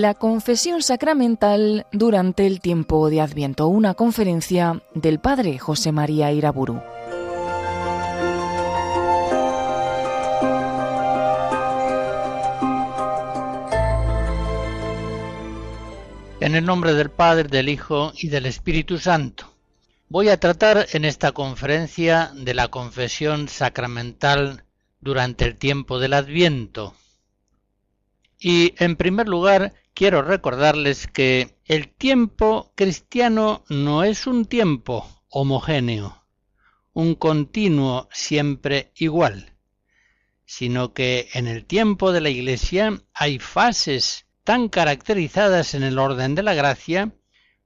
La confesión sacramental durante el tiempo de Adviento, una conferencia del Padre José María Iraburu. En el nombre del Padre, del Hijo y del Espíritu Santo. Voy a tratar en esta conferencia de la confesión sacramental durante el tiempo del Adviento. Y en primer lugar quiero recordarles que el tiempo cristiano no es un tiempo homogéneo, un continuo siempre igual, sino que en el tiempo de la Iglesia hay fases tan caracterizadas en el orden de la gracia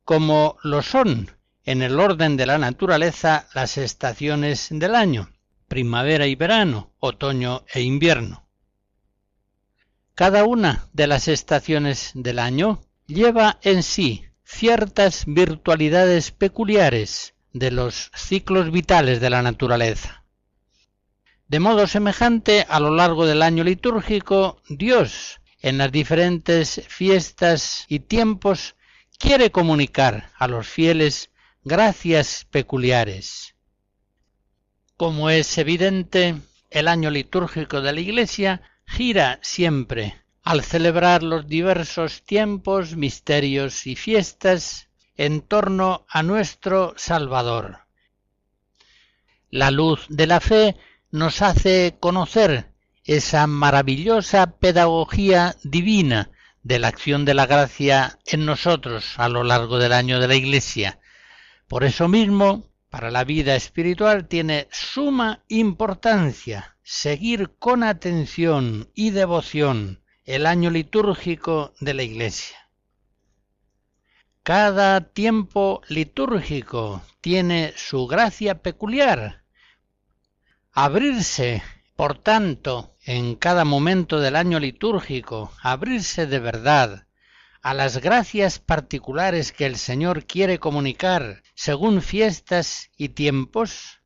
como lo son en el orden de la naturaleza las estaciones del año, primavera y verano, otoño e invierno. Cada una de las estaciones del año lleva en sí ciertas virtualidades peculiares de los ciclos vitales de la naturaleza. De modo semejante, a lo largo del año litúrgico, Dios, en las diferentes fiestas y tiempos, quiere comunicar a los fieles gracias peculiares. Como es evidente, el año litúrgico de la Iglesia gira siempre al celebrar los diversos tiempos, misterios y fiestas en torno a nuestro Salvador. La luz de la fe nos hace conocer esa maravillosa pedagogía divina de la acción de la gracia en nosotros a lo largo del año de la Iglesia. Por eso mismo, para la vida espiritual tiene suma importancia seguir con atención y devoción el año litúrgico de la Iglesia. Cada tiempo litúrgico tiene su gracia peculiar. Abrirse, por tanto, en cada momento del año litúrgico, abrirse de verdad a las gracias particulares que el Señor quiere comunicar según fiestas y tiempos,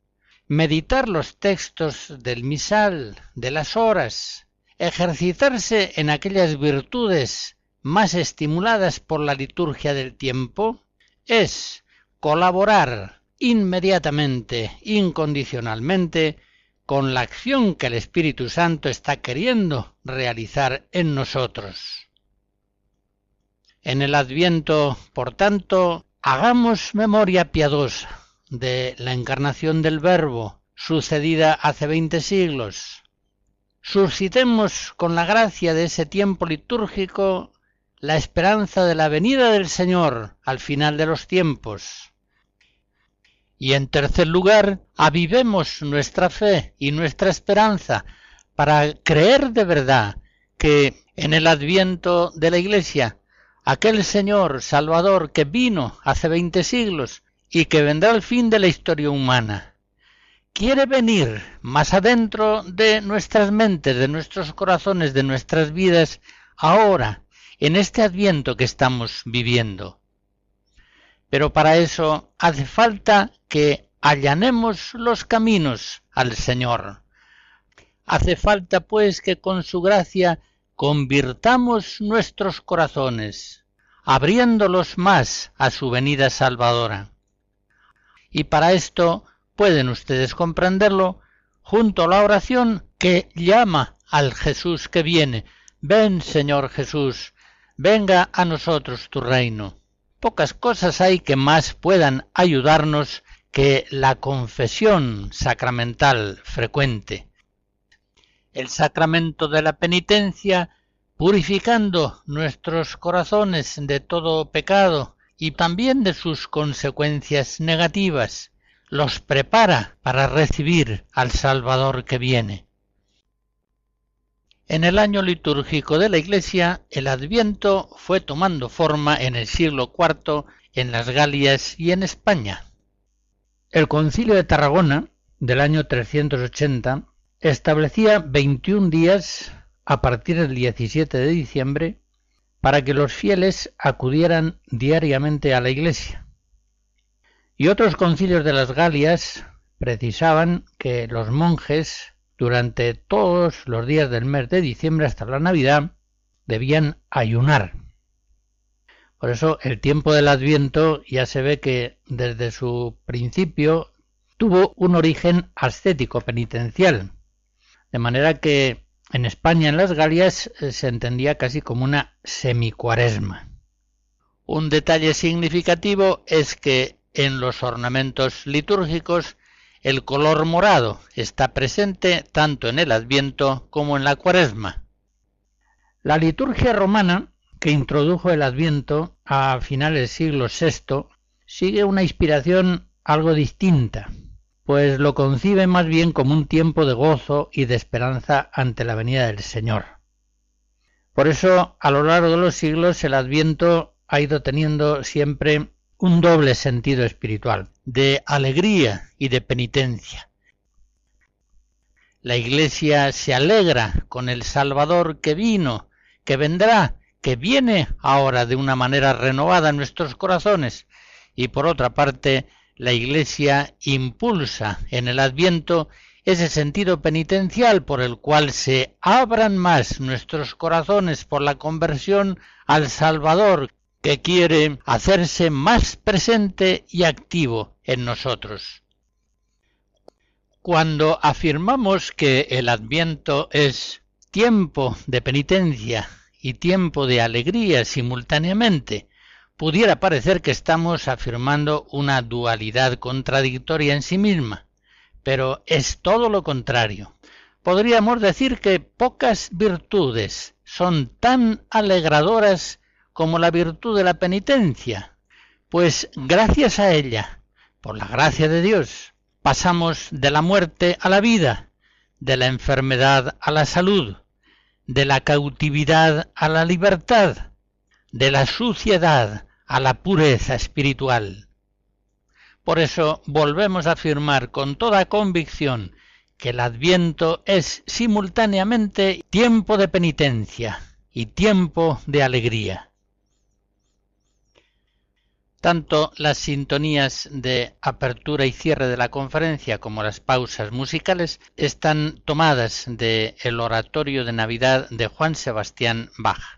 meditar los textos del misal, de las horas, ejercitarse en aquellas virtudes más estimuladas por la liturgia del tiempo, es colaborar inmediatamente, incondicionalmente, con la acción que el Espíritu Santo está queriendo realizar en nosotros. En el Adviento, por tanto, hagamos memoria piadosa de la encarnación del Verbo sucedida hace veinte siglos. Suscitemos con la gracia de ese tiempo litúrgico la esperanza de la venida del Señor al final de los tiempos. Y en tercer lugar, avivemos nuestra fe y nuestra esperanza para creer de verdad que en el adviento de la Iglesia aquel Señor Salvador que vino hace veinte siglos y que vendrá al fin de la historia humana, quiere venir más adentro de nuestras mentes, de nuestros corazones, de nuestras vidas, ahora, en este adviento que estamos viviendo. Pero para eso hace falta que allanemos los caminos al Señor. Hace falta, pues, que con su gracia convirtamos nuestros corazones, abriéndolos más a su venida salvadora. Y para esto pueden ustedes comprenderlo junto a la oración que llama al Jesús que viene. Ven, Señor Jesús, venga a nosotros tu reino. Pocas cosas hay que más puedan ayudarnos que la confesión sacramental frecuente el sacramento de la penitencia, purificando nuestros corazones de todo pecado y también de sus consecuencias negativas, los prepara para recibir al Salvador que viene. En el año litúrgico de la Iglesia, el Adviento fue tomando forma en el siglo IV en las Galias y en España. El Concilio de Tarragona, del año 380, establecía 21 días a partir del 17 de diciembre para que los fieles acudieran diariamente a la iglesia. Y otros concilios de las Galias precisaban que los monjes durante todos los días del mes de diciembre hasta la Navidad debían ayunar. Por eso el tiempo del Adviento ya se ve que desde su principio tuvo un origen ascético penitencial, de manera que en España, en las Galias, eh, se entendía casi como una semicuaresma. Un detalle significativo es que en los ornamentos litúrgicos el color morado está presente tanto en el Adviento como en la Cuaresma. La liturgia romana, que introdujo el Adviento a finales del siglo VI, sigue una inspiración algo distinta pues lo concibe más bien como un tiempo de gozo y de esperanza ante la venida del Señor. Por eso, a lo largo de los siglos, el Adviento ha ido teniendo siempre un doble sentido espiritual, de alegría y de penitencia. La Iglesia se alegra con el Salvador que vino, que vendrá, que viene ahora de una manera renovada en nuestros corazones, y por otra parte la Iglesia impulsa en el Adviento ese sentido penitencial por el cual se abran más nuestros corazones por la conversión al Salvador que quiere hacerse más presente y activo en nosotros. Cuando afirmamos que el adviento es tiempo de penitencia y tiempo de alegría simultáneamente, pudiera parecer que estamos afirmando una dualidad contradictoria en sí misma, pero es todo lo contrario. Podríamos decir que pocas virtudes son tan alegradoras como la virtud de la penitencia, pues gracias a ella, por la gracia de Dios, pasamos de la muerte a la vida, de la enfermedad a la salud, de la cautividad a la libertad, de la suciedad a la pureza espiritual. Por eso volvemos a afirmar con toda convicción que el adviento es simultáneamente tiempo de penitencia y tiempo de alegría. Tanto las sintonías de apertura y cierre de la conferencia como las pausas musicales están tomadas del el oratorio de Navidad de Juan Sebastián Bach.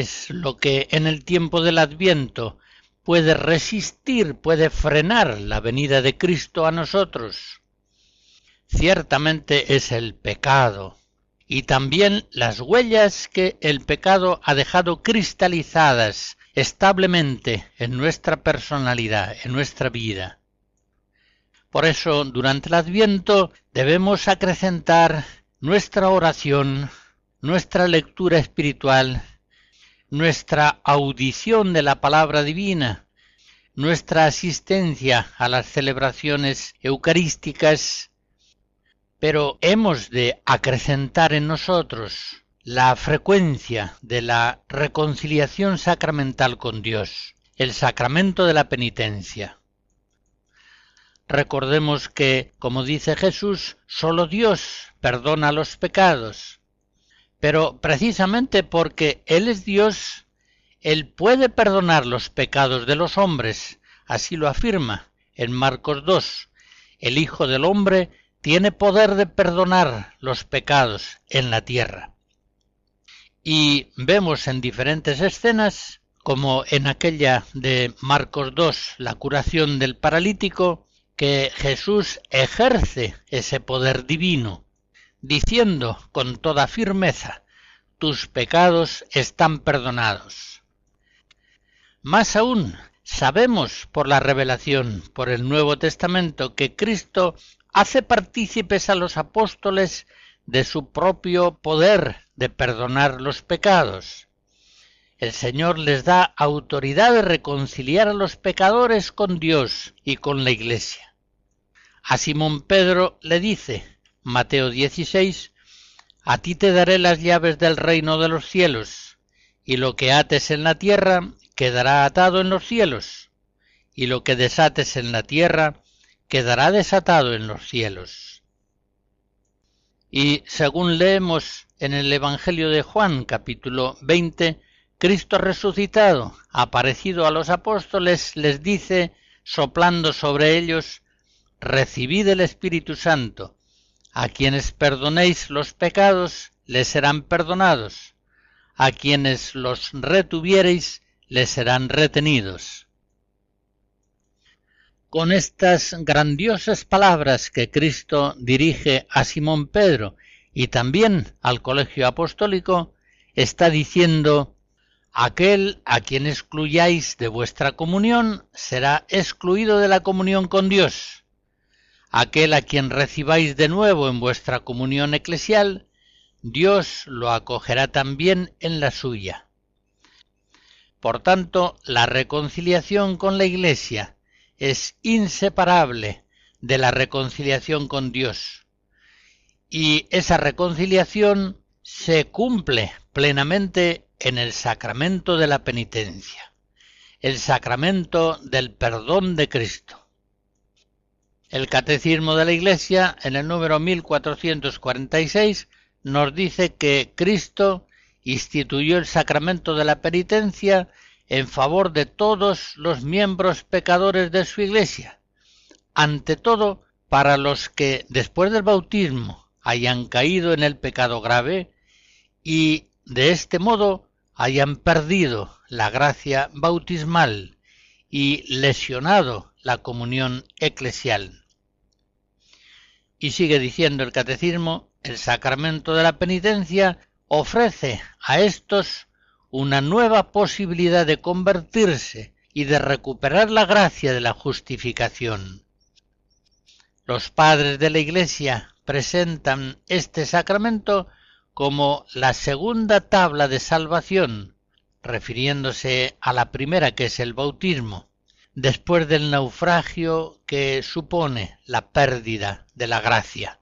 es lo que en el tiempo del Adviento puede resistir, puede frenar la venida de Cristo a nosotros? Ciertamente es el pecado y también las huellas que el pecado ha dejado cristalizadas establemente en nuestra personalidad, en nuestra vida. Por eso, durante el Adviento debemos acrecentar nuestra oración, nuestra lectura espiritual nuestra audición de la palabra divina, nuestra asistencia a las celebraciones eucarísticas, pero hemos de acrecentar en nosotros la frecuencia de la reconciliación sacramental con Dios, el sacramento de la penitencia. Recordemos que, como dice Jesús, sólo Dios perdona los pecados. Pero precisamente porque Él es Dios, Él puede perdonar los pecados de los hombres, así lo afirma en Marcos 2. El Hijo del Hombre tiene poder de perdonar los pecados en la tierra. Y vemos en diferentes escenas, como en aquella de Marcos 2, la curación del paralítico, que Jesús ejerce ese poder divino, diciendo con toda firmeza, tus pecados están perdonados. Más aún, sabemos por la revelación, por el Nuevo Testamento, que Cristo hace partícipes a los apóstoles de su propio poder de perdonar los pecados. El Señor les da autoridad de reconciliar a los pecadores con Dios y con la Iglesia. A Simón Pedro le dice, Mateo 16, A ti te daré las llaves del reino de los cielos, y lo que ates en la tierra quedará atado en los cielos, y lo que desates en la tierra quedará desatado en los cielos. Y según leemos en el Evangelio de Juan capítulo 20, Cristo resucitado, aparecido a los apóstoles, les dice, soplando sobre ellos, Recibid el Espíritu Santo, a quienes perdonéis los pecados, les serán perdonados, a quienes los retuviereis, les serán retenidos. Con estas grandiosas palabras que Cristo dirige a Simón Pedro y también al colegio apostólico, está diciendo, aquel a quien excluyáis de vuestra comunión será excluido de la comunión con Dios. Aquel a quien recibáis de nuevo en vuestra comunión eclesial, Dios lo acogerá también en la suya. Por tanto, la reconciliación con la Iglesia, es inseparable de la reconciliación con Dios. Y esa reconciliación se cumple plenamente en el sacramento de la penitencia, el sacramento del perdón de Cristo. El Catecismo de la Iglesia, en el número 1446, nos dice que Cristo instituyó el sacramento de la penitencia en favor de todos los miembros pecadores de su Iglesia, ante todo para los que después del bautismo hayan caído en el pecado grave y de este modo hayan perdido la gracia bautismal y lesionado la comunión eclesial. Y sigue diciendo el catecismo, el sacramento de la penitencia ofrece a estos una nueva posibilidad de convertirse y de recuperar la gracia de la justificación. Los padres de la Iglesia presentan este sacramento como la segunda tabla de salvación, refiriéndose a la primera que es el bautismo, después del naufragio que supone la pérdida de la gracia.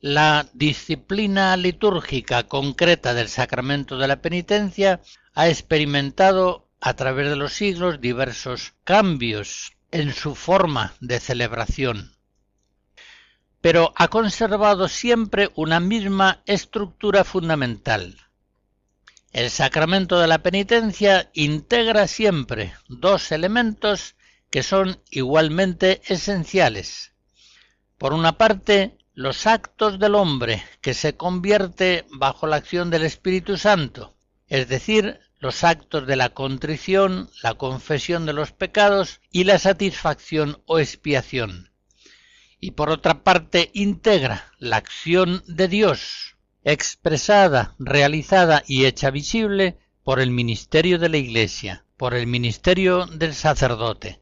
La disciplina litúrgica concreta del sacramento de la penitencia ha experimentado a través de los siglos diversos cambios en su forma de celebración, pero ha conservado siempre una misma estructura fundamental. El sacramento de la penitencia integra siempre dos elementos que son igualmente esenciales. Por una parte, los actos del hombre que se convierte bajo la acción del Espíritu Santo, es decir, los actos de la contrición, la confesión de los pecados y la satisfacción o expiación. Y por otra parte integra la acción de Dios, expresada, realizada y hecha visible por el ministerio de la Iglesia, por el ministerio del sacerdote.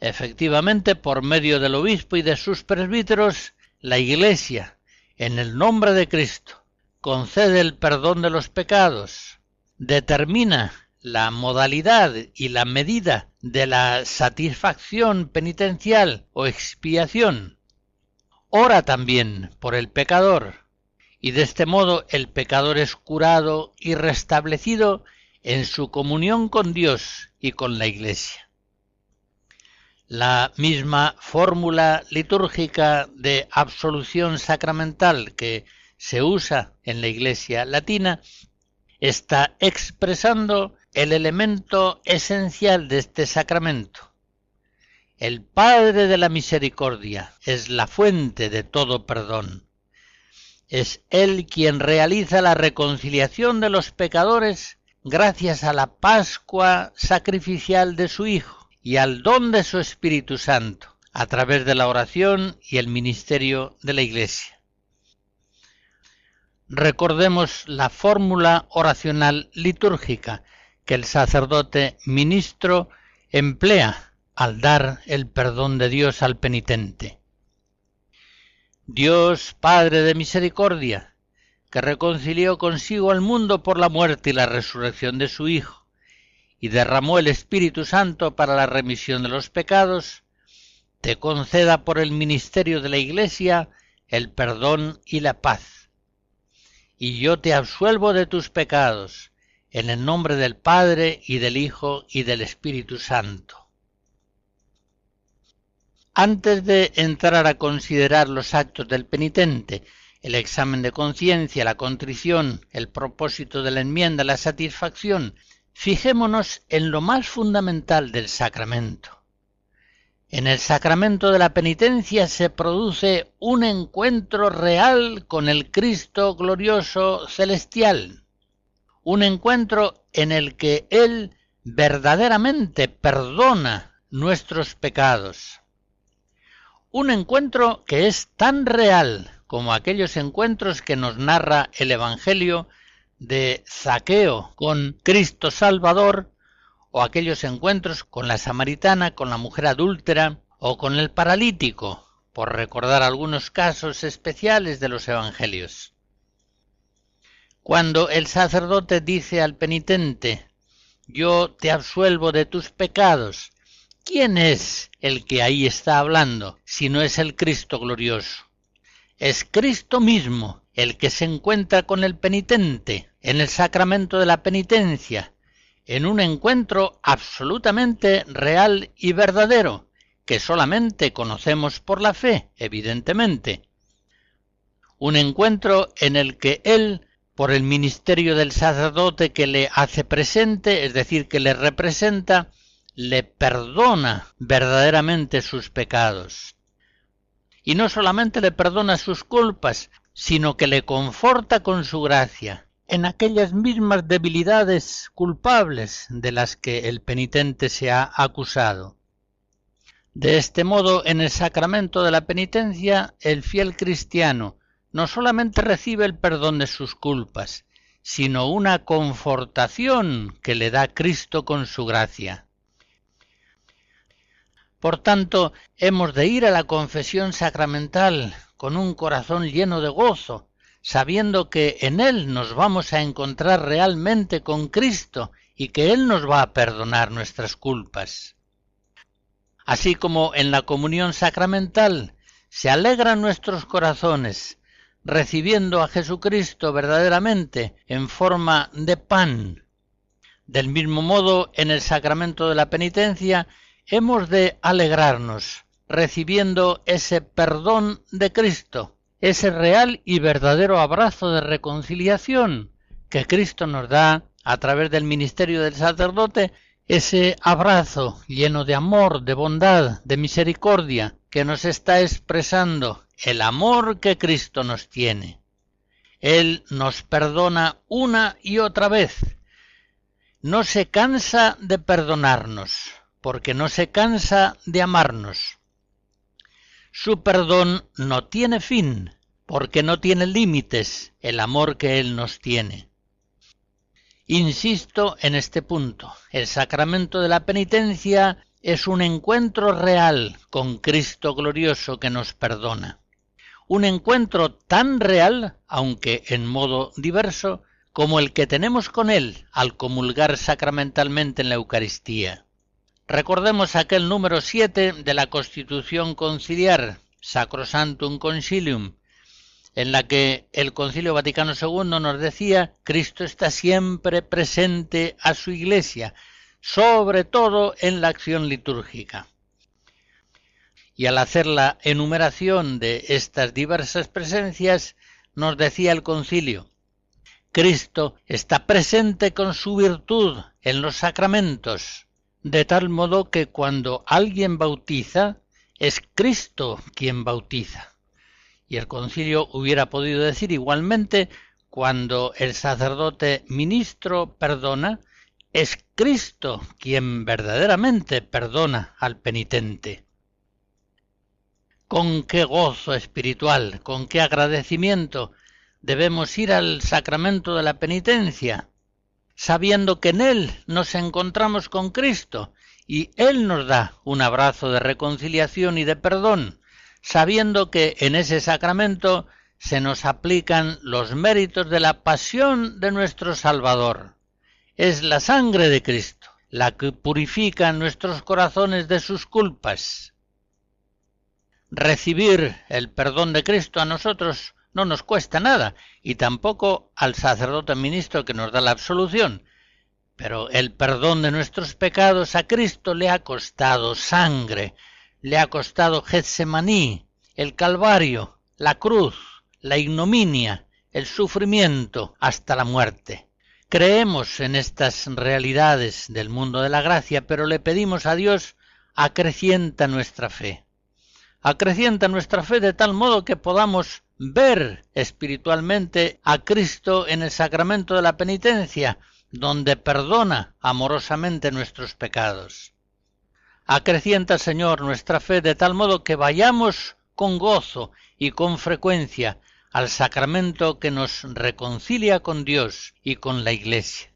Efectivamente, por medio del obispo y de sus presbíteros, la Iglesia, en el nombre de Cristo, concede el perdón de los pecados, determina la modalidad y la medida de la satisfacción penitencial o expiación, ora también por el pecador y de este modo el pecador es curado y restablecido en su comunión con Dios y con la Iglesia. La misma fórmula litúrgica de absolución sacramental que se usa en la Iglesia latina está expresando el elemento esencial de este sacramento. El Padre de la Misericordia es la fuente de todo perdón. Es Él quien realiza la reconciliación de los pecadores gracias a la Pascua sacrificial de su Hijo y al don de su Espíritu Santo a través de la oración y el ministerio de la Iglesia. Recordemos la fórmula oracional litúrgica que el sacerdote ministro emplea al dar el perdón de Dios al penitente. Dios Padre de misericordia, que reconcilió consigo al mundo por la muerte y la resurrección de su Hijo, y derramó el Espíritu Santo para la remisión de los pecados, te conceda por el ministerio de la Iglesia el perdón y la paz. Y yo te absuelvo de tus pecados, en el nombre del Padre y del Hijo y del Espíritu Santo. Antes de entrar a considerar los actos del penitente, el examen de conciencia, la contrición, el propósito de la enmienda, la satisfacción, fijémonos en lo más fundamental del sacramento. En el sacramento de la penitencia se produce un encuentro real con el Cristo glorioso celestial, un encuentro en el que Él verdaderamente perdona nuestros pecados. Un encuentro que es tan real como aquellos encuentros que nos narra el Evangelio de Zaqueo con Cristo Salvador, o aquellos encuentros con la samaritana, con la mujer adúltera, o con el paralítico, por recordar algunos casos especiales de los Evangelios. Cuando el sacerdote dice al penitente, yo te absuelvo de tus pecados, ¿quién es el que ahí está hablando si no es el Cristo glorioso? Es Cristo mismo el que se encuentra con el penitente en el sacramento de la penitencia, en un encuentro absolutamente real y verdadero, que solamente conocemos por la fe, evidentemente. Un encuentro en el que Él por el ministerio del sacerdote que le hace presente, es decir, que le representa, le perdona verdaderamente sus pecados. Y no solamente le perdona sus culpas, sino que le conforta con su gracia en aquellas mismas debilidades culpables de las que el penitente se ha acusado. De este modo, en el sacramento de la penitencia, el fiel cristiano no solamente recibe el perdón de sus culpas, sino una confortación que le da Cristo con su gracia. Por tanto, hemos de ir a la confesión sacramental con un corazón lleno de gozo, sabiendo que en Él nos vamos a encontrar realmente con Cristo y que Él nos va a perdonar nuestras culpas. Así como en la comunión sacramental se alegran nuestros corazones recibiendo a Jesucristo verdaderamente en forma de pan. Del mismo modo, en el sacramento de la penitencia, hemos de alegrarnos, recibiendo ese perdón de Cristo, ese real y verdadero abrazo de reconciliación que Cristo nos da a través del ministerio del sacerdote, ese abrazo lleno de amor, de bondad, de misericordia, que nos está expresando el amor que Cristo nos tiene. Él nos perdona una y otra vez. No se cansa de perdonarnos, porque no se cansa de amarnos. Su perdón no tiene fin, porque no tiene límites el amor que Él nos tiene. Insisto en este punto. El sacramento de la penitencia es un encuentro real con Cristo glorioso que nos perdona un encuentro tan real, aunque en modo diverso, como el que tenemos con Él al comulgar sacramentalmente en la Eucaristía. Recordemos aquel número 7 de la Constitución Conciliar, Sacrosantum Concilium, en la que el Concilio Vaticano II nos decía Cristo está siempre presente a su Iglesia, sobre todo en la acción litúrgica. Y al hacer la enumeración de estas diversas presencias, nos decía el concilio, Cristo está presente con su virtud en los sacramentos, de tal modo que cuando alguien bautiza, es Cristo quien bautiza. Y el concilio hubiera podido decir igualmente, cuando el sacerdote ministro perdona, es Cristo quien verdaderamente perdona al penitente. Con qué gozo espiritual, con qué agradecimiento debemos ir al sacramento de la penitencia, sabiendo que en él nos encontramos con Cristo y Él nos da un abrazo de reconciliación y de perdón, sabiendo que en ese sacramento se nos aplican los méritos de la pasión de nuestro Salvador. Es la sangre de Cristo la que purifica nuestros corazones de sus culpas. Recibir el perdón de Cristo a nosotros no nos cuesta nada, y tampoco al sacerdote ministro que nos da la absolución. Pero el perdón de nuestros pecados a Cristo le ha costado sangre, le ha costado Getsemaní, el Calvario, la cruz, la ignominia, el sufrimiento hasta la muerte. Creemos en estas realidades del mundo de la gracia, pero le pedimos a Dios acrecienta nuestra fe. Acrecienta nuestra fe de tal modo que podamos ver espiritualmente a Cristo en el sacramento de la penitencia, donde perdona amorosamente nuestros pecados. Acrecienta, Señor, nuestra fe de tal modo que vayamos con gozo y con frecuencia al sacramento que nos reconcilia con Dios y con la Iglesia.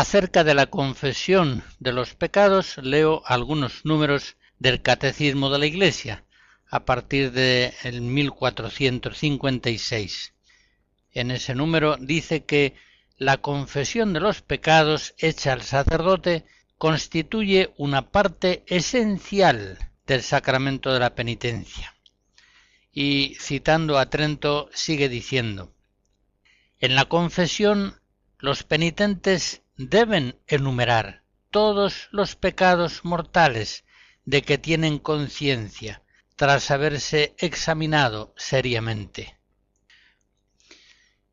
Acerca de la confesión de los pecados leo algunos números del Catecismo de la Iglesia a partir de 1456. En ese número dice que la confesión de los pecados hecha al sacerdote constituye una parte esencial del sacramento de la penitencia. Y citando a Trento sigue diciendo, en la confesión los penitentes deben enumerar todos los pecados mortales de que tienen conciencia tras haberse examinado seriamente.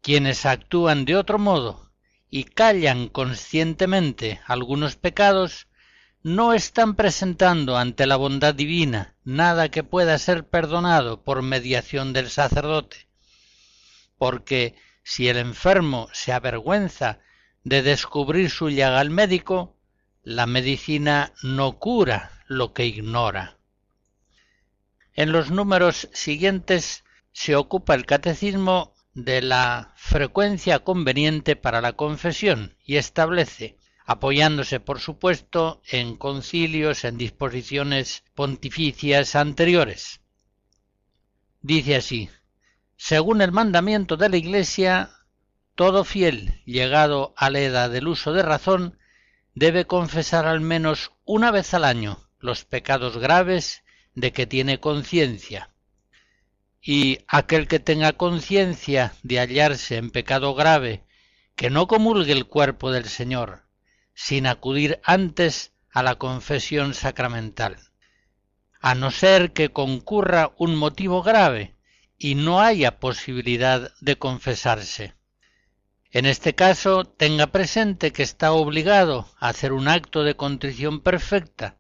Quienes actúan de otro modo y callan conscientemente algunos pecados, no están presentando ante la bondad divina nada que pueda ser perdonado por mediación del sacerdote, porque si el enfermo se avergüenza de descubrir su llaga al médico, la medicina no cura lo que ignora. En los números siguientes se ocupa el catecismo de la frecuencia conveniente para la confesión y establece, apoyándose por supuesto en concilios, en disposiciones pontificias anteriores. Dice así, según el mandamiento de la Iglesia, todo fiel llegado a la edad del uso de razón debe confesar al menos una vez al año los pecados graves de que tiene conciencia. Y aquel que tenga conciencia de hallarse en pecado grave, que no comulgue el cuerpo del Señor, sin acudir antes a la confesión sacramental. a no ser que concurra un motivo grave y no haya posibilidad de confesarse. En este caso, tenga presente que está obligado a hacer un acto de contrición perfecta,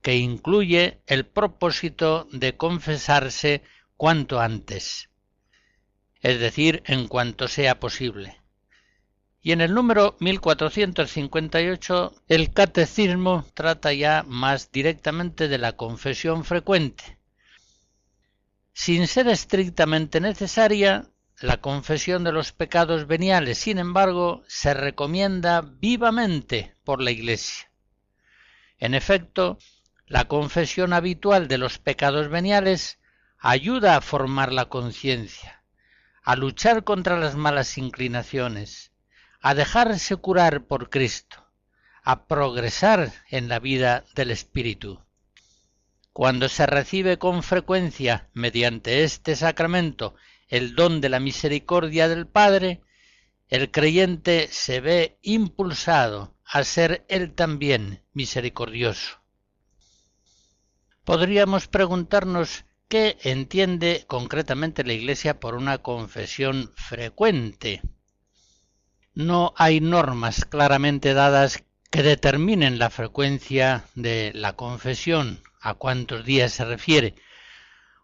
que incluye el propósito de confesarse cuanto antes, es decir, en cuanto sea posible. Y en el número 1458 el catecismo trata ya más directamente de la confesión frecuente. Sin ser estrictamente necesaria, la confesión de los pecados veniales, sin embargo, se recomienda vivamente por la Iglesia. En efecto, la confesión habitual de los pecados veniales ayuda a formar la conciencia, a luchar contra las malas inclinaciones, a dejarse curar por Cristo, a progresar en la vida del Espíritu. Cuando se recibe con frecuencia mediante este sacramento el don de la misericordia del Padre, el creyente se ve impulsado a ser él también misericordioso. Podríamos preguntarnos qué entiende concretamente la Iglesia por una confesión frecuente. No hay normas claramente dadas que determinen la frecuencia de la confesión, a cuántos días se refiere,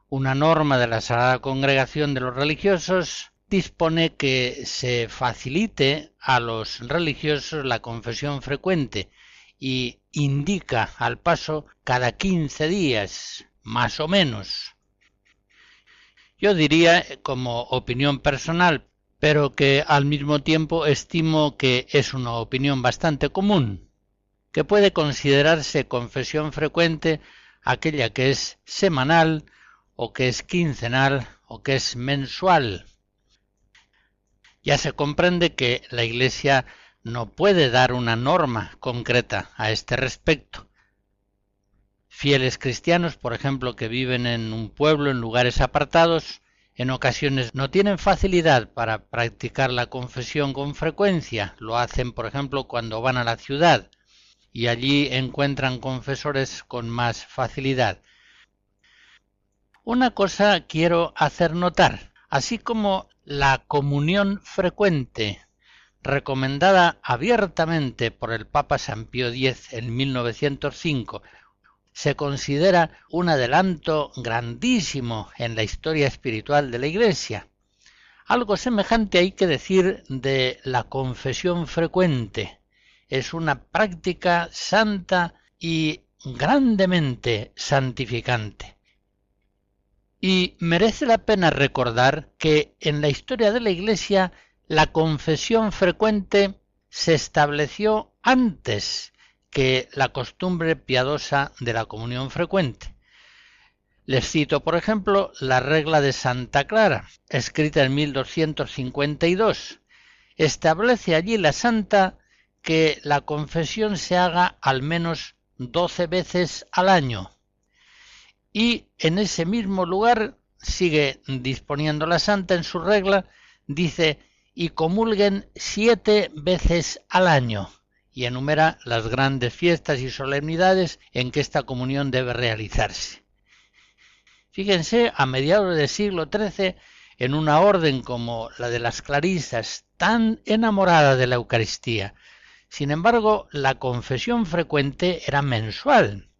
una norma de la Sagrada Congregación de los Religiosos dispone que se facilite a los religiosos la confesión frecuente y indica al paso cada 15 días, más o menos. Yo diría, como opinión personal, pero que al mismo tiempo estimo que es una opinión bastante común, que puede considerarse confesión frecuente aquella que es semanal, o que es quincenal o que es mensual. Ya se comprende que la Iglesia no puede dar una norma concreta a este respecto. Fieles cristianos, por ejemplo, que viven en un pueblo, en lugares apartados, en ocasiones no tienen facilidad para practicar la confesión con frecuencia. Lo hacen, por ejemplo, cuando van a la ciudad y allí encuentran confesores con más facilidad. Una cosa quiero hacer notar, así como la comunión frecuente, recomendada abiertamente por el Papa San Pío X en 1905, se considera un adelanto grandísimo en la historia espiritual de la Iglesia. Algo semejante hay que decir de la confesión frecuente. Es una práctica santa y grandemente santificante. Y merece la pena recordar que en la historia de la Iglesia la confesión frecuente se estableció antes que la costumbre piadosa de la comunión frecuente. Les cito, por ejemplo, la regla de Santa Clara, escrita en 1252. Establece allí la santa que la confesión se haga al menos doce veces al año, y en ese mismo lugar sigue disponiendo la santa en su regla, dice, y comulguen siete veces al año, y enumera las grandes fiestas y solemnidades en que esta comunión debe realizarse. Fíjense, a mediados del siglo XIII, en una orden como la de las clarisas, tan enamorada de la Eucaristía. Sin embargo, la confesión frecuente era mensual,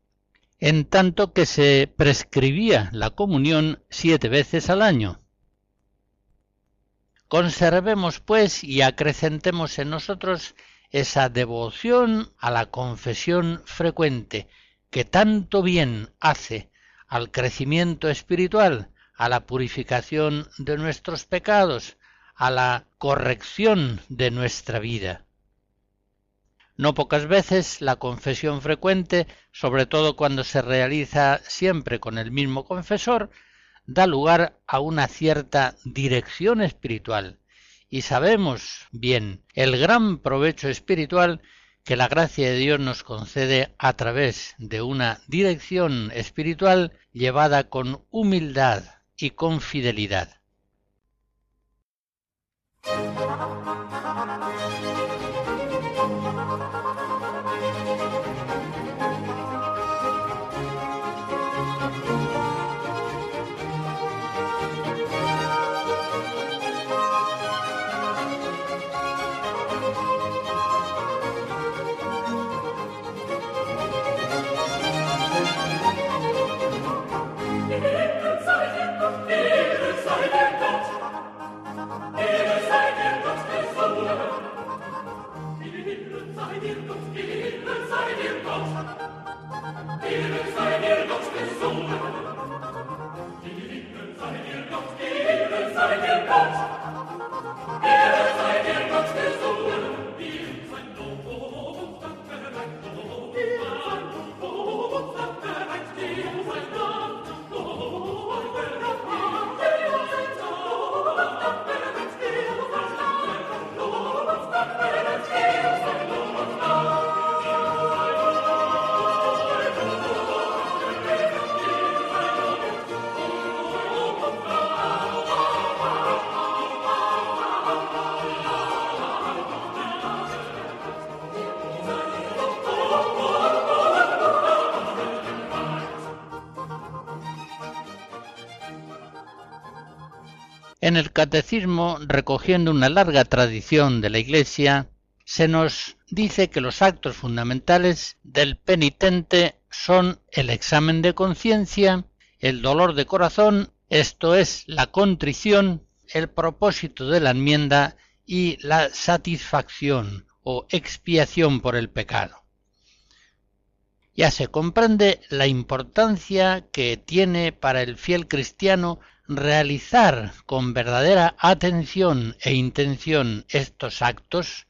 en tanto que se prescribía la comunión siete veces al año. Conservemos, pues, y acrecentemos en nosotros esa devoción a la confesión frecuente, que tanto bien hace al crecimiento espiritual, a la purificación de nuestros pecados, a la corrección de nuestra vida. No pocas veces la confesión frecuente, sobre todo cuando se realiza siempre con el mismo confesor, da lugar a una cierta dirección espiritual. Y sabemos bien el gran provecho espiritual que la gracia de Dios nos concede a través de una dirección espiritual llevada con humildad y con fidelidad. En el Catecismo, recogiendo una larga tradición de la Iglesia, se nos dice que los actos fundamentales del penitente son el examen de conciencia, el dolor de corazón, esto es la contrición, el propósito de la enmienda y la satisfacción o expiación por el pecado. Ya se comprende la importancia que tiene para el fiel cristiano realizar con verdadera atención e intención estos actos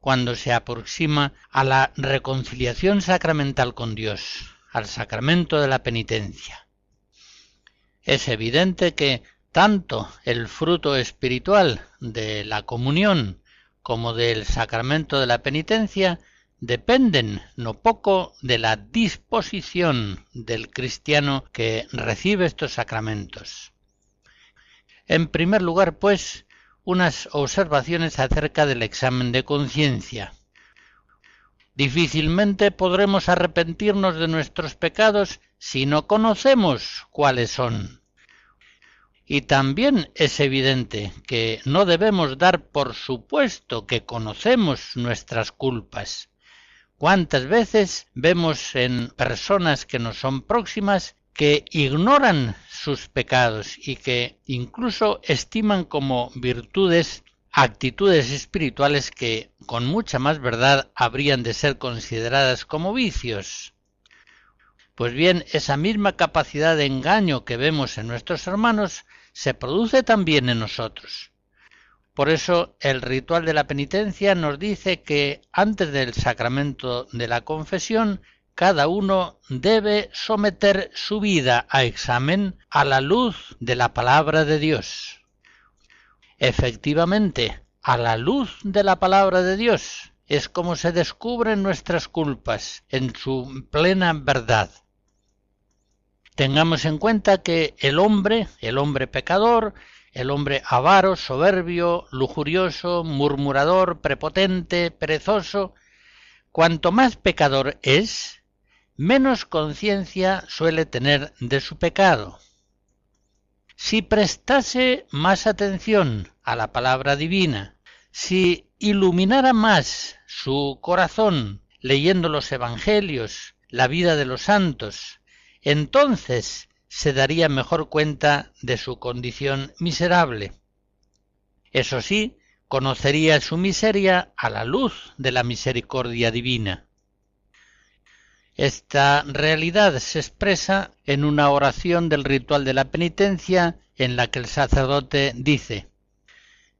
cuando se aproxima a la reconciliación sacramental con Dios, al sacramento de la penitencia. Es evidente que tanto el fruto espiritual de la comunión como del sacramento de la penitencia dependen no poco de la disposición del cristiano que recibe estos sacramentos. En primer lugar, pues, unas observaciones acerca del examen de conciencia. Difícilmente podremos arrepentirnos de nuestros pecados si no conocemos cuáles son. Y también es evidente que no debemos dar por supuesto que conocemos nuestras culpas. ¿Cuántas veces vemos en personas que nos son próximas que ignoran sus pecados y que incluso estiman como virtudes actitudes espirituales que con mucha más verdad habrían de ser consideradas como vicios. Pues bien, esa misma capacidad de engaño que vemos en nuestros hermanos se produce también en nosotros. Por eso el ritual de la penitencia nos dice que antes del sacramento de la confesión cada uno debe someter su vida a examen a la luz de la palabra de Dios. Efectivamente, a la luz de la palabra de Dios es como se descubren nuestras culpas en su plena verdad. Tengamos en cuenta que el hombre, el hombre pecador, el hombre avaro, soberbio, lujurioso, murmurador, prepotente, perezoso, cuanto más pecador es, menos conciencia suele tener de su pecado. Si prestase más atención a la palabra divina, si iluminara más su corazón leyendo los Evangelios, la vida de los santos, entonces se daría mejor cuenta de su condición miserable. Eso sí, conocería su miseria a la luz de la misericordia divina. Esta realidad se expresa en una oración del ritual de la penitencia en la que el sacerdote dice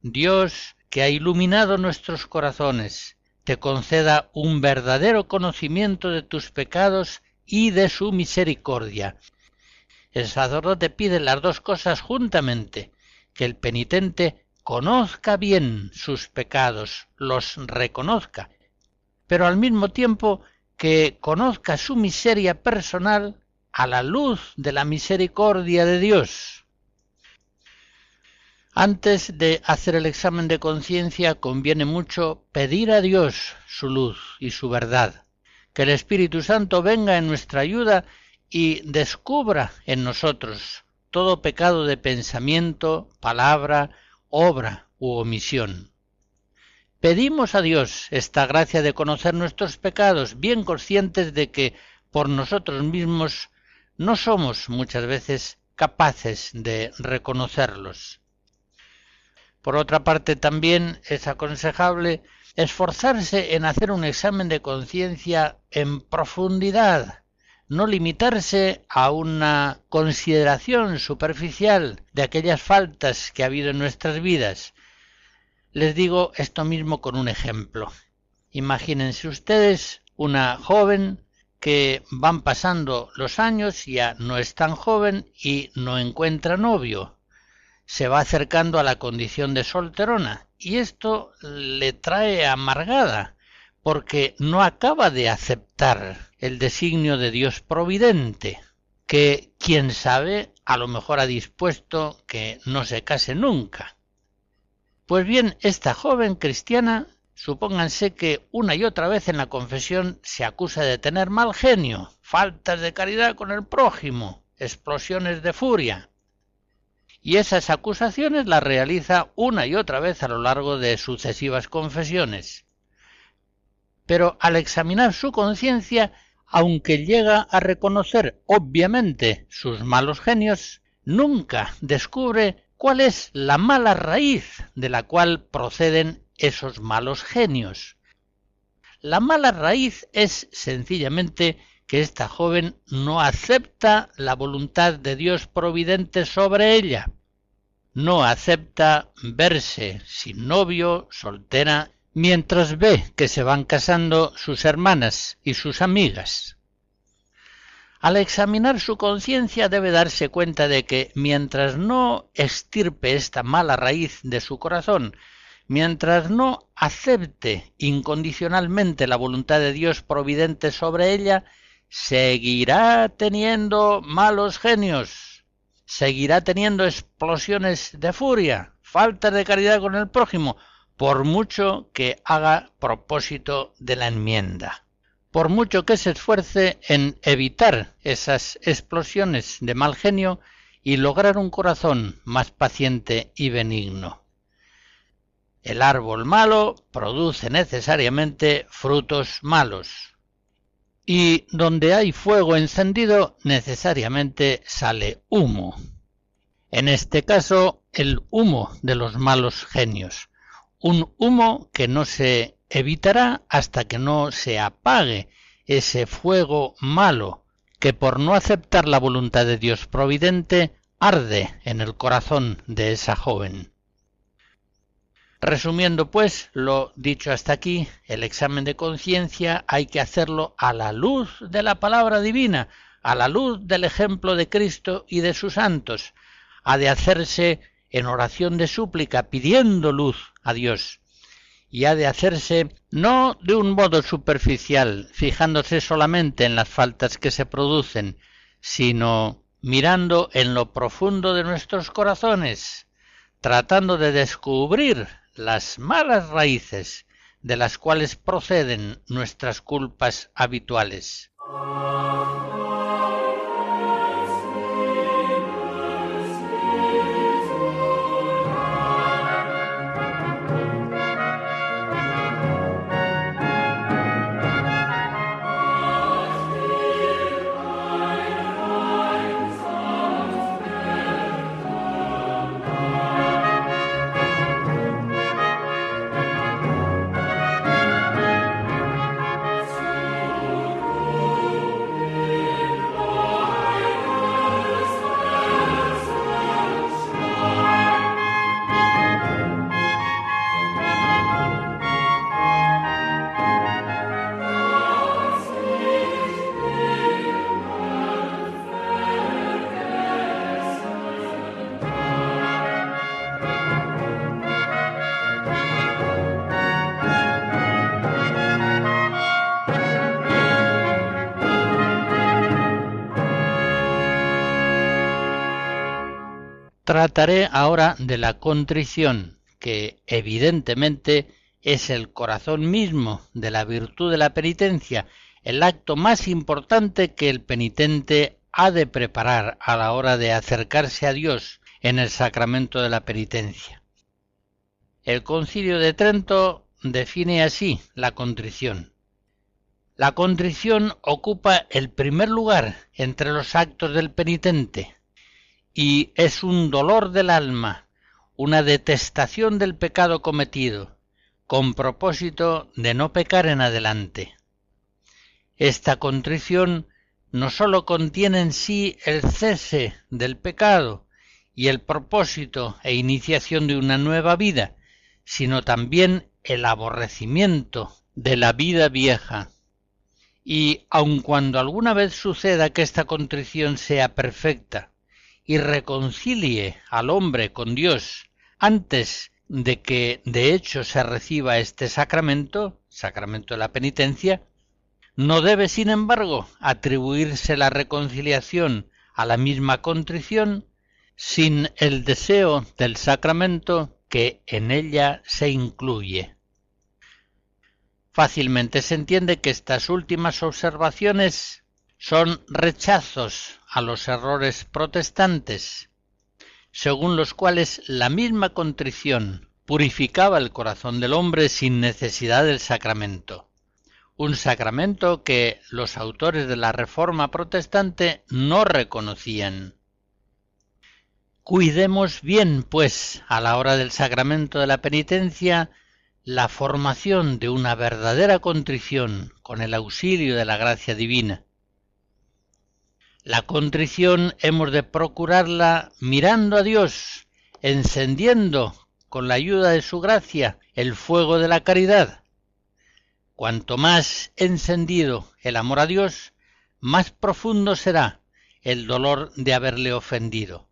Dios que ha iluminado nuestros corazones, te conceda un verdadero conocimiento de tus pecados y de su misericordia. El sacerdote pide las dos cosas juntamente, que el penitente conozca bien sus pecados, los reconozca, pero al mismo tiempo que conozca su miseria personal a la luz de la misericordia de Dios. Antes de hacer el examen de conciencia conviene mucho pedir a Dios su luz y su verdad, que el Espíritu Santo venga en nuestra ayuda y descubra en nosotros todo pecado de pensamiento, palabra, obra u omisión. Pedimos a Dios esta gracia de conocer nuestros pecados, bien conscientes de que por nosotros mismos no somos muchas veces capaces de reconocerlos. Por otra parte, también es aconsejable esforzarse en hacer un examen de conciencia en profundidad, no limitarse a una consideración superficial de aquellas faltas que ha habido en nuestras vidas. Les digo esto mismo con un ejemplo. Imagínense ustedes una joven que van pasando los años, ya no es tan joven y no encuentra novio. Se va acercando a la condición de solterona y esto le trae amargada porque no acaba de aceptar el designio de Dios providente, que quién sabe a lo mejor ha dispuesto que no se case nunca. Pues bien, esta joven cristiana Supónganse que una y otra vez en la confesión se acusa de tener mal genio, faltas de caridad con el prójimo, explosiones de furia. Y esas acusaciones las realiza una y otra vez a lo largo de sucesivas confesiones. Pero al examinar su conciencia, aunque llega a reconocer obviamente sus malos genios, nunca descubre cuál es la mala raíz de la cual proceden esos malos genios. La mala raíz es sencillamente que esta joven no acepta la voluntad de Dios providente sobre ella. No acepta verse sin novio, soltera, mientras ve que se van casando sus hermanas y sus amigas. Al examinar su conciencia debe darse cuenta de que mientras no estirpe esta mala raíz de su corazón mientras no acepte incondicionalmente la voluntad de Dios providente sobre ella, seguirá teniendo malos genios, seguirá teniendo explosiones de furia, falta de caridad con el prójimo, por mucho que haga propósito de la enmienda. Por mucho que se esfuerce en evitar esas explosiones de mal genio y lograr un corazón más paciente y benigno. El árbol malo produce necesariamente frutos malos. Y donde hay fuego encendido necesariamente sale humo. En este caso, el humo de los malos genios. Un humo que no se evitará hasta que no se apague ese fuego malo que por no aceptar la voluntad de Dios providente arde en el corazón de esa joven. Resumiendo pues lo dicho hasta aquí, el examen de conciencia hay que hacerlo a la luz de la palabra divina, a la luz del ejemplo de Cristo y de sus santos. Ha de hacerse en oración de súplica, pidiendo luz a Dios. Y ha de hacerse no de un modo superficial, fijándose solamente en las faltas que se producen, sino mirando en lo profundo de nuestros corazones, tratando de descubrir las malas raíces de las cuales proceden nuestras culpas habituales. Trataré ahora de la contrición, que evidentemente es el corazón mismo de la virtud de la penitencia, el acto más importante que el penitente ha de preparar a la hora de acercarse a Dios en el sacramento de la penitencia. El concilio de Trento define así la contrición. La contrición ocupa el primer lugar entre los actos del penitente, y es un dolor del alma, una detestación del pecado cometido, con propósito de no pecar en adelante. Esta contrición no sólo contiene en sí el cese del pecado y el propósito e iniciación de una nueva vida, sino también el aborrecimiento de la vida vieja. Y aun cuando alguna vez suceda que esta contrición sea perfecta y reconcilie al hombre con Dios antes de que de hecho se reciba este sacramento, sacramento de la penitencia, no debe, sin embargo, atribuirse la reconciliación a la misma contrición sin el deseo del sacramento que en ella se incluye. Fácilmente se entiende que estas últimas observaciones son rechazos a los errores protestantes, según los cuales la misma contrición purificaba el corazón del hombre sin necesidad del sacramento un sacramento que los autores de la Reforma protestante no reconocían. Cuidemos bien, pues, a la hora del sacramento de la penitencia, la formación de una verdadera contrición con el auxilio de la gracia divina. La contrición hemos de procurarla mirando a Dios, encendiendo con la ayuda de su gracia el fuego de la caridad, Cuanto más encendido el amor a Dios, más profundo será el dolor de haberle ofendido.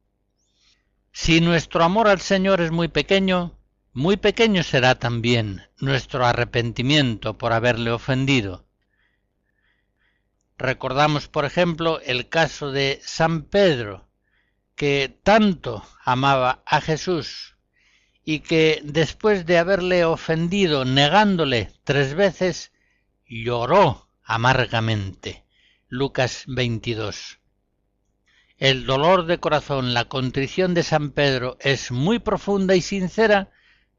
Si nuestro amor al Señor es muy pequeño, muy pequeño será también nuestro arrepentimiento por haberle ofendido. Recordamos, por ejemplo, el caso de San Pedro, que tanto amaba a Jesús y que después de haberle ofendido negándole tres veces, lloró amargamente. Lucas 22. El dolor de corazón, la contrición de San Pedro es muy profunda y sincera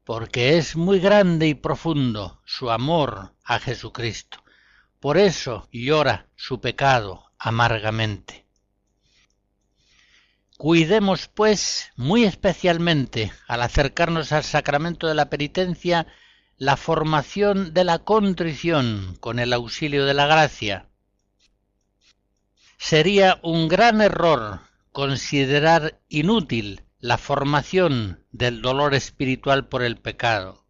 porque es muy grande y profundo su amor a Jesucristo. Por eso llora su pecado amargamente. Cuidemos, pues, muy especialmente, al acercarnos al sacramento de la penitencia, la formación de la contrición con el auxilio de la gracia. Sería un gran error considerar inútil la formación del dolor espiritual por el pecado.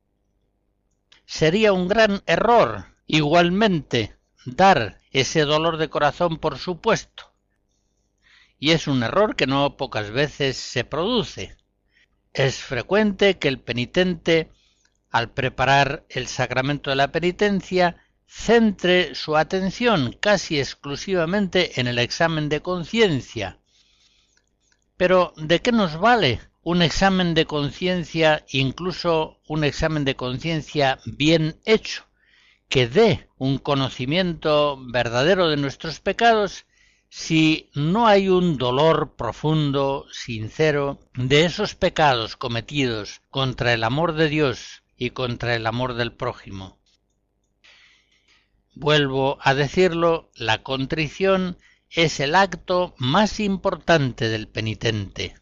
Sería un gran error igualmente dar ese dolor de corazón por supuesto y es un error que no pocas veces se produce. Es frecuente que el penitente, al preparar el sacramento de la penitencia, centre su atención casi exclusivamente en el examen de conciencia. Pero ¿de qué nos vale un examen de conciencia, incluso un examen de conciencia bien hecho, que dé un conocimiento verdadero de nuestros pecados si no hay un dolor profundo, sincero, de esos pecados cometidos contra el amor de Dios y contra el amor del prójimo. Vuelvo a decirlo, la contrición es el acto más importante del penitente.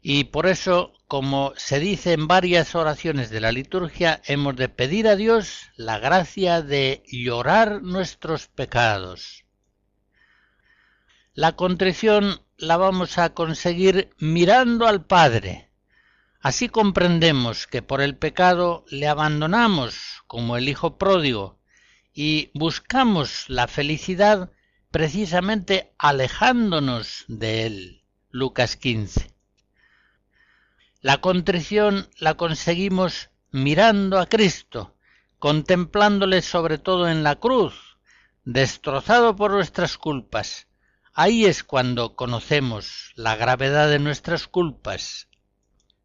Y por eso, como se dice en varias oraciones de la liturgia, hemos de pedir a Dios la gracia de llorar nuestros pecados la contrición la vamos a conseguir mirando al Padre. Así comprendemos que por el pecado le abandonamos como el Hijo pródigo y buscamos la felicidad precisamente alejándonos de él. Lucas 15. La contrición la conseguimos mirando a Cristo, contemplándole sobre todo en la cruz, destrozado por nuestras culpas, Ahí es cuando conocemos la gravedad de nuestras culpas.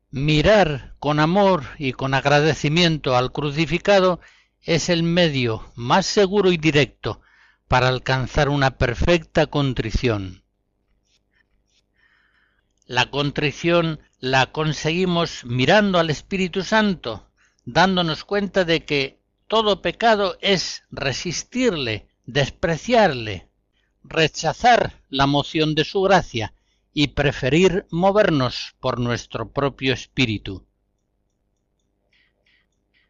Mirar con amor y con agradecimiento al crucificado es el medio más seguro y directo para alcanzar una perfecta contrición. La contrición la conseguimos mirando al Espíritu Santo, dándonos cuenta de que todo pecado es resistirle, despreciarle, rechazar la moción de su gracia y preferir movernos por nuestro propio espíritu.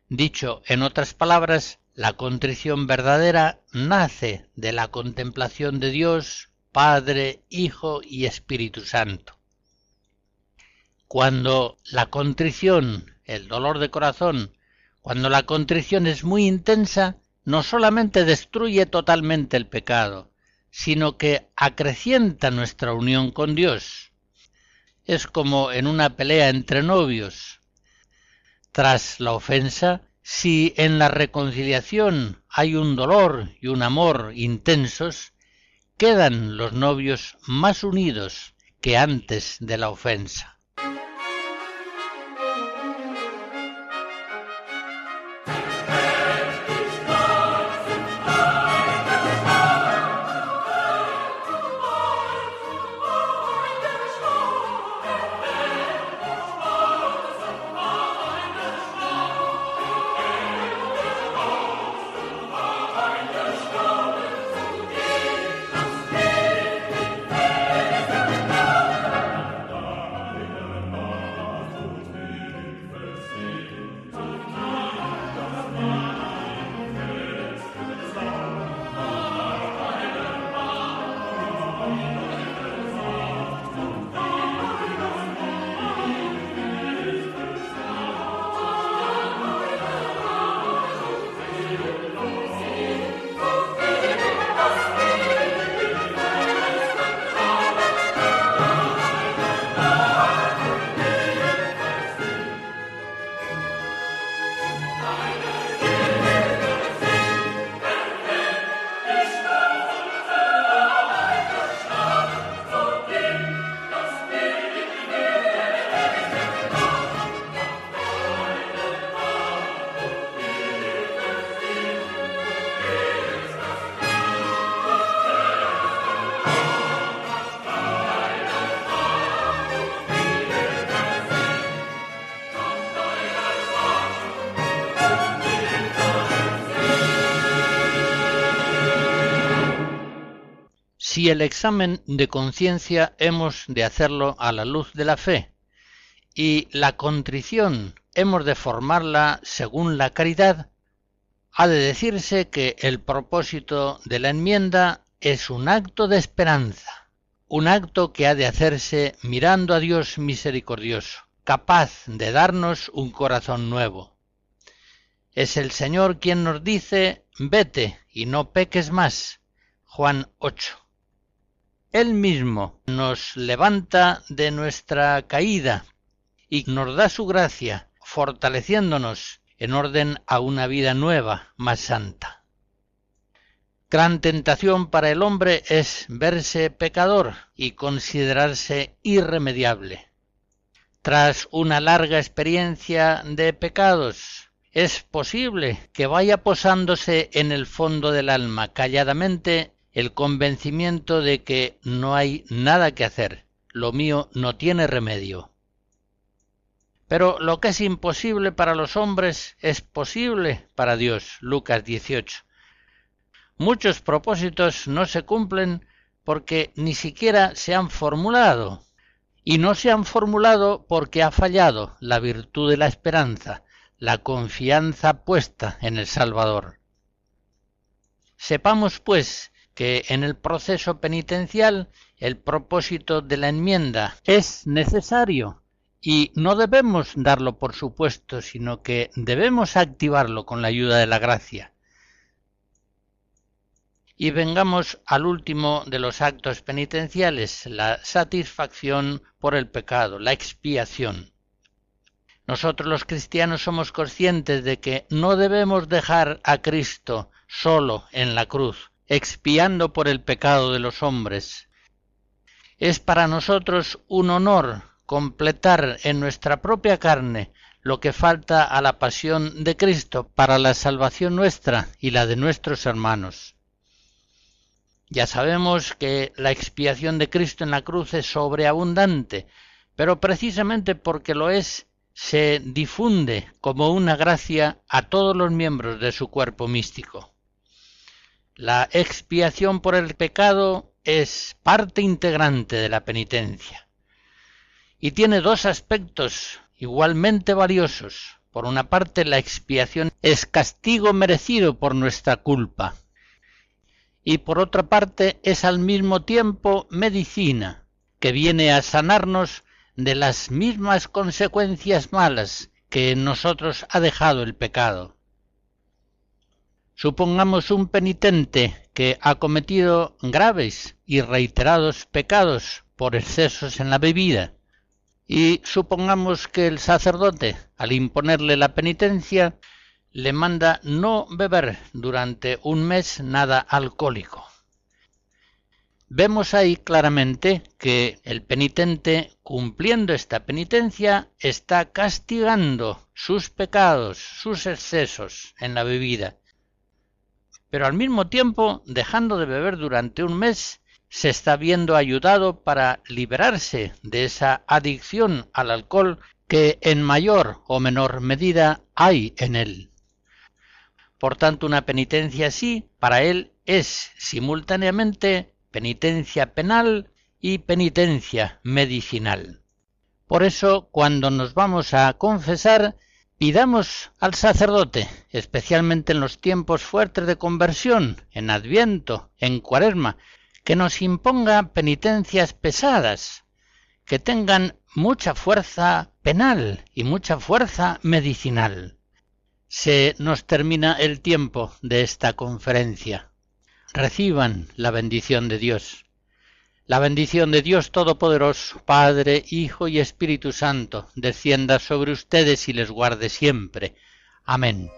Dicho en otras palabras, la contrición verdadera nace de la contemplación de Dios, Padre, Hijo y Espíritu Santo. Cuando la contrición, el dolor de corazón, cuando la contrición es muy intensa, no solamente destruye totalmente el pecado, sino que acrecienta nuestra unión con Dios. Es como en una pelea entre novios. Tras la ofensa, si en la reconciliación hay un dolor y un amor intensos, quedan los novios más unidos que antes de la ofensa. Si el examen de conciencia hemos de hacerlo a la luz de la fe y la contrición hemos de formarla según la caridad, ha de decirse que el propósito de la enmienda es un acto de esperanza, un acto que ha de hacerse mirando a Dios misericordioso, capaz de darnos un corazón nuevo. Es el Señor quien nos dice, vete y no peques más. Juan 8. Él mismo nos levanta de nuestra caída y nos da su gracia, fortaleciéndonos en orden a una vida nueva, más santa. Gran tentación para el hombre es verse pecador y considerarse irremediable. Tras una larga experiencia de pecados, es posible que vaya posándose en el fondo del alma calladamente el convencimiento de que no hay nada que hacer, lo mío no tiene remedio. Pero lo que es imposible para los hombres es posible para Dios. Lucas 18. Muchos propósitos no se cumplen porque ni siquiera se han formulado. Y no se han formulado porque ha fallado la virtud de la esperanza, la confianza puesta en el Salvador. Sepamos, pues, que en el proceso penitencial el propósito de la enmienda es necesario y no debemos darlo por supuesto, sino que debemos activarlo con la ayuda de la gracia. Y vengamos al último de los actos penitenciales, la satisfacción por el pecado, la expiación. Nosotros los cristianos somos conscientes de que no debemos dejar a Cristo solo en la cruz, expiando por el pecado de los hombres. Es para nosotros un honor completar en nuestra propia carne lo que falta a la pasión de Cristo para la salvación nuestra y la de nuestros hermanos. Ya sabemos que la expiación de Cristo en la cruz es sobreabundante, pero precisamente porque lo es, se difunde como una gracia a todos los miembros de su cuerpo místico. La expiación por el pecado es parte integrante de la penitencia y tiene dos aspectos igualmente valiosos. Por una parte, la expiación es castigo merecido por nuestra culpa. Y por otra parte, es al mismo tiempo medicina, que viene a sanarnos de las mismas consecuencias malas que en nosotros ha dejado el pecado. Supongamos un penitente que ha cometido graves y reiterados pecados por excesos en la bebida, y supongamos que el sacerdote, al imponerle la penitencia, le manda no beber durante un mes nada alcohólico. Vemos ahí claramente que el penitente, cumpliendo esta penitencia, está castigando sus pecados, sus excesos en la bebida. Pero al mismo tiempo, dejando de beber durante un mes, se está viendo ayudado para liberarse de esa adicción al alcohol que en mayor o menor medida hay en él. Por tanto, una penitencia así para él es simultáneamente penitencia penal y penitencia medicinal. Por eso, cuando nos vamos a confesar, pidamos al sacerdote, especialmente en los tiempos fuertes de conversión, en Adviento, en Cuaresma, que nos imponga penitencias pesadas, que tengan mucha fuerza penal y mucha fuerza medicinal. Se nos termina el tiempo de esta conferencia. Reciban la bendición de Dios. La bendición de Dios Todopoderoso, Padre, Hijo y Espíritu Santo, descienda sobre ustedes y les guarde siempre. Amén.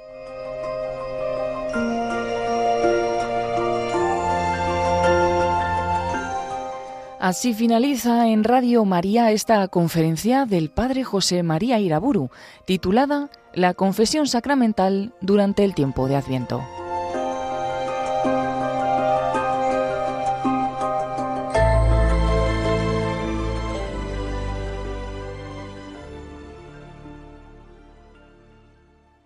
Así finaliza en Radio María esta conferencia del Padre José María Iraburu, titulada La confesión sacramental durante el tiempo de Adviento.